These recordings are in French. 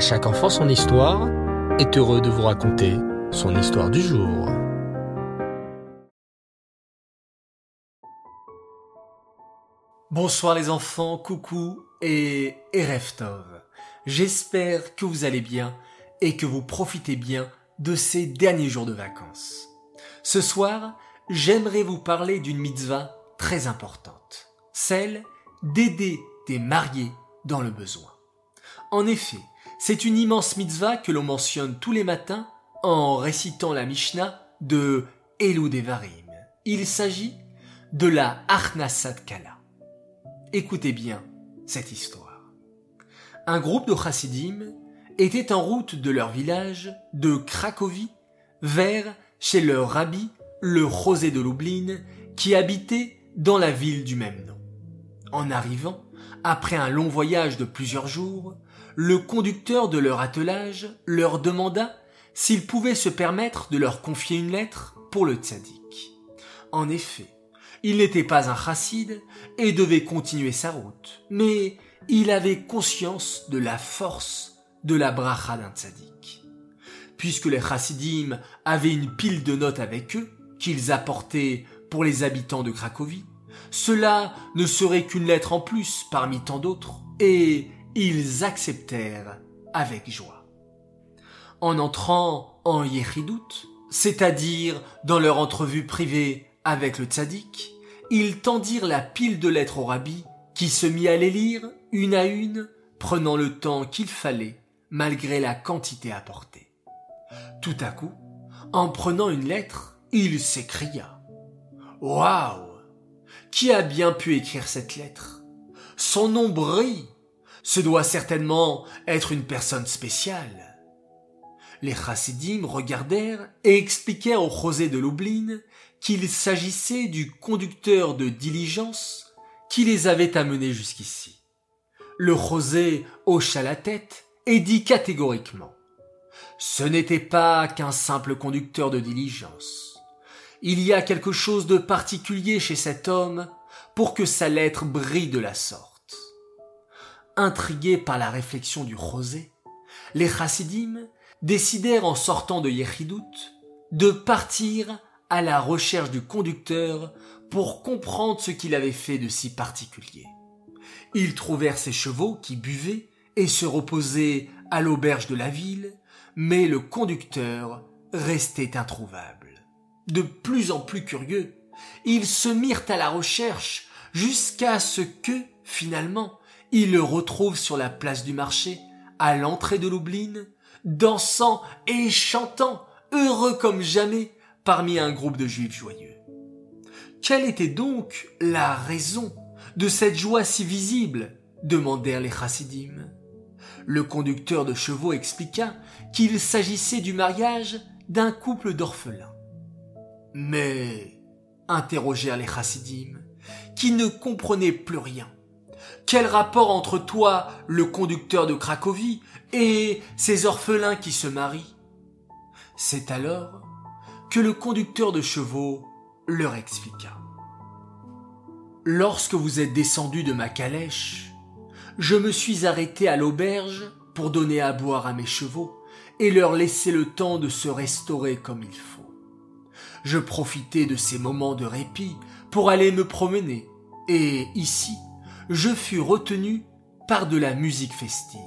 Chaque enfant son histoire est heureux de vous raconter son histoire du jour. Bonsoir les enfants, coucou et Ereftov. J'espère que vous allez bien et que vous profitez bien de ces derniers jours de vacances. Ce soir, j'aimerais vous parler d'une mitzvah très importante, celle d'aider des mariés dans le besoin. En effet, c'est une immense mitzvah que l'on mentionne tous les matins en récitant la Mishnah de Elou Devarim. Il s'agit de la Arnasat Kala. Écoutez bien cette histoire. Un groupe de chassidim était en route de leur village de Cracovie vers chez leur rabbi, le Rosé de Lublin, qui habitait dans la ville du même nom. En arrivant, après un long voyage de plusieurs jours, le conducteur de leur attelage leur demanda s'ils pouvaient se permettre de leur confier une lettre pour le tzaddik. En effet, il n'était pas un chassid et devait continuer sa route, mais il avait conscience de la force de la bracha d'un tzaddik. Puisque les chassidim avaient une pile de notes avec eux, qu'ils apportaient pour les habitants de Cracovie, cela ne serait qu'une lettre en plus parmi tant d'autres, et ils acceptèrent avec joie. En entrant en Yéchidout, c'est-à-dire dans leur entrevue privée avec le tzaddik, ils tendirent la pile de lettres au rabbi, qui se mit à les lire une à une, prenant le temps qu'il fallait, malgré la quantité apportée. Tout à coup, en prenant une lettre, il s'écria. Waouh! Qui a bien pu écrire cette lettre? Son nom brille ce doit certainement être une personne spéciale. Les chassidim regardèrent et expliquèrent au José de Lublin qu'il s'agissait du conducteur de diligence qui les avait amenés jusqu'ici. Le José hocha la tête et dit catégoriquement Ce n'était pas qu'un simple conducteur de diligence. Il y a quelque chose de particulier chez cet homme pour que sa lettre brille de la sorte intrigués par la réflexion du Rosé, les chassidim décidèrent en sortant de Yechidout de partir à la recherche du conducteur pour comprendre ce qu'il avait fait de si particulier. Ils trouvèrent ses chevaux qui buvaient et se reposaient à l'auberge de la ville, mais le conducteur restait introuvable. De plus en plus curieux, ils se mirent à la recherche jusqu'à ce que, finalement, il le retrouve sur la place du marché, à l'entrée de Lublin, dansant et chantant, heureux comme jamais, parmi un groupe de juifs joyeux. Quelle était donc la raison de cette joie si visible? demandèrent les chassidim. Le conducteur de chevaux expliqua qu'il s'agissait du mariage d'un couple d'orphelins. Mais, interrogèrent les chassidim, qui ne comprenaient plus rien. Quel rapport entre toi, le conducteur de Cracovie, et ces orphelins qui se marient? C'est alors que le conducteur de chevaux leur expliqua. Lorsque vous êtes descendu de ma calèche, je me suis arrêté à l'auberge pour donner à boire à mes chevaux et leur laisser le temps de se restaurer comme il faut. Je profitais de ces moments de répit pour aller me promener, et ici, je fus retenu par de la musique festive.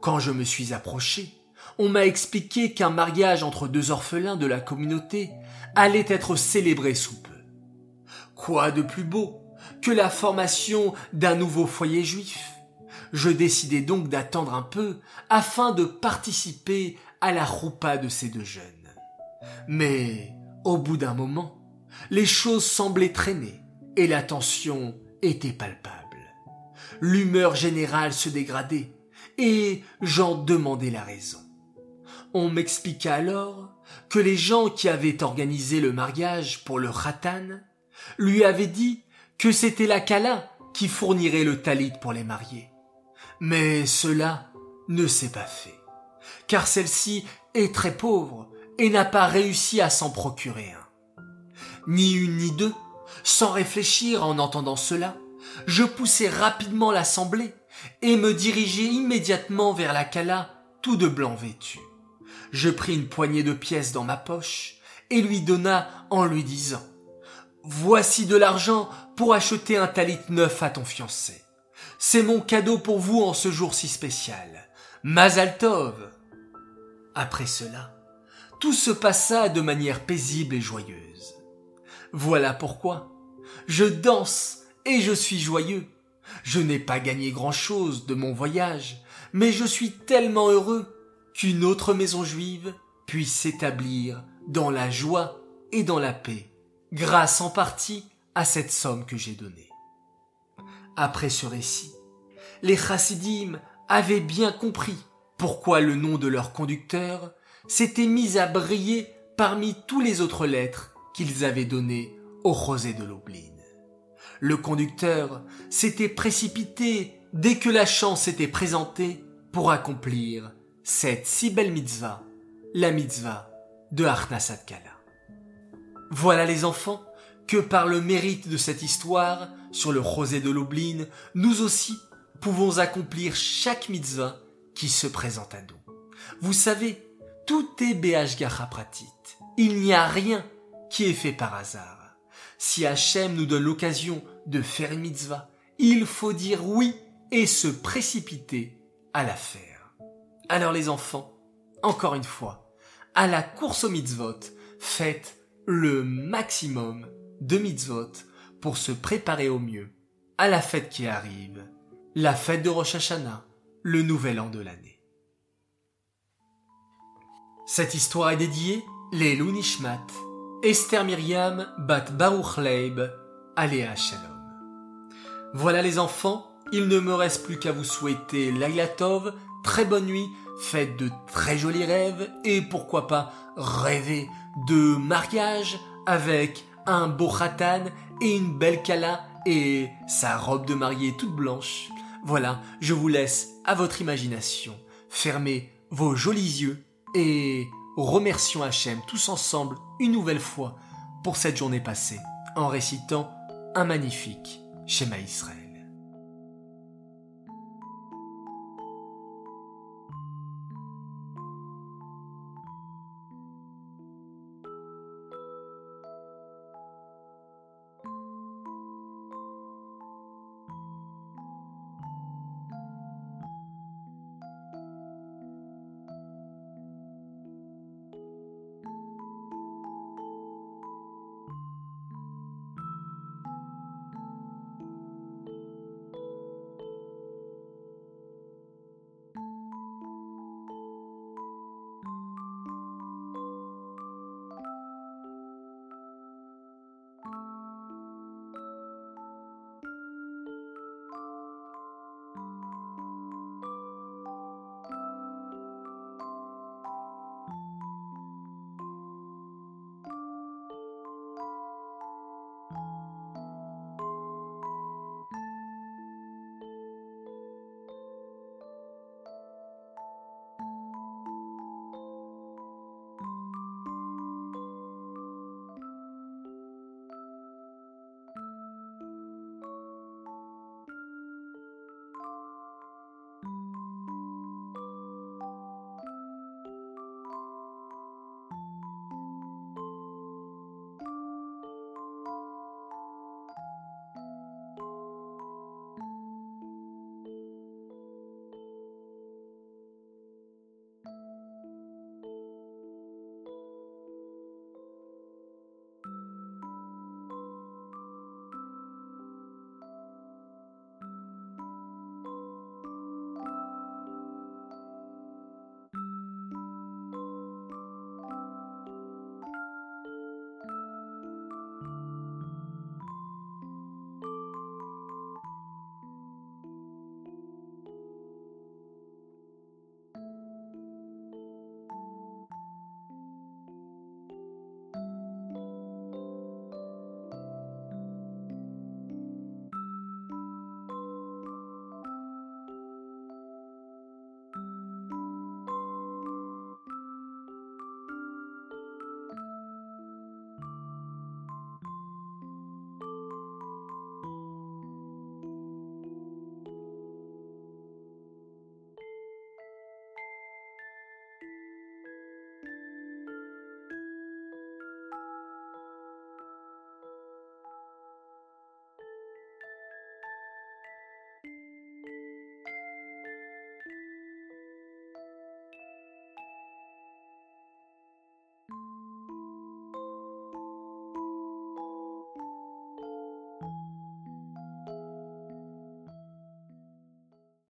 Quand je me suis approché, on m'a expliqué qu'un mariage entre deux orphelins de la communauté allait être célébré sous peu. Quoi de plus beau que la formation d'un nouveau foyer juif? Je décidai donc d'attendre un peu afin de participer à la roupa de ces deux jeunes. Mais, au bout d'un moment, les choses semblaient traîner et la tension était palpable. L'humeur générale se dégradait, et j'en demandai la raison. On m'expliqua alors que les gens qui avaient organisé le mariage pour le Khatan lui avaient dit que c'était la Kala qui fournirait le talit pour les mariés. Mais cela ne s'est pas fait, car celle-ci est très pauvre et n'a pas réussi à s'en procurer un. Ni une ni deux sans réfléchir en entendant cela, je poussai rapidement l'assemblée et me diriger immédiatement vers la Cala, tout de blanc vêtu. Je pris une poignée de pièces dans ma poche et lui donna en lui disant Voici de l'argent pour acheter un talit neuf à ton fiancé. C'est mon cadeau pour vous en ce jour si spécial. Mazaltov. Après cela, tout se passa de manière paisible et joyeuse. Voilà pourquoi je danse et je suis joyeux. Je n'ai pas gagné grand-chose de mon voyage, mais je suis tellement heureux qu'une autre maison juive puisse s'établir dans la joie et dans la paix, grâce en partie à cette somme que j'ai donnée. Après ce récit, les chassidim avaient bien compris pourquoi le nom de leur conducteur s'était mis à briller parmi tous les autres lettres qu'ils avaient données au rosé de l'Oubline. Le conducteur s'était précipité dès que la chance s'était présentée pour accomplir cette si belle mitzvah, la mitzvah de Kala. Voilà les enfants, que par le mérite de cette histoire sur le rosé de l'Obline, nous aussi pouvons accomplir chaque mitzvah qui se présente à nous. Vous savez, tout est Be'ashgacha pratit. Il n'y a rien qui est fait par hasard. Si Hachem nous donne l'occasion de faire une mitzvah, il faut dire oui et se précipiter à la faire. Alors les enfants, encore une fois, à la course au mitzvot, faites le maximum de mitzvot pour se préparer au mieux à la fête qui arrive, la fête de Rosh Hashanah, le nouvel an de l'année. Cette histoire est dédiée les Nishmat, Esther Myriam Bat Baruch Leib, Aléa Shalom. Voilà les enfants, il ne me reste plus qu'à vous souhaiter Lailatov, très bonne nuit, faites de très jolis rêves et pourquoi pas rêver de mariage avec un beau khatan et une belle kala et sa robe de mariée toute blanche. Voilà, je vous laisse à votre imagination. Fermez vos jolis yeux et remercions Hachem tous ensemble une nouvelle fois pour cette journée passée en récitant un magnifique Schéma Israël.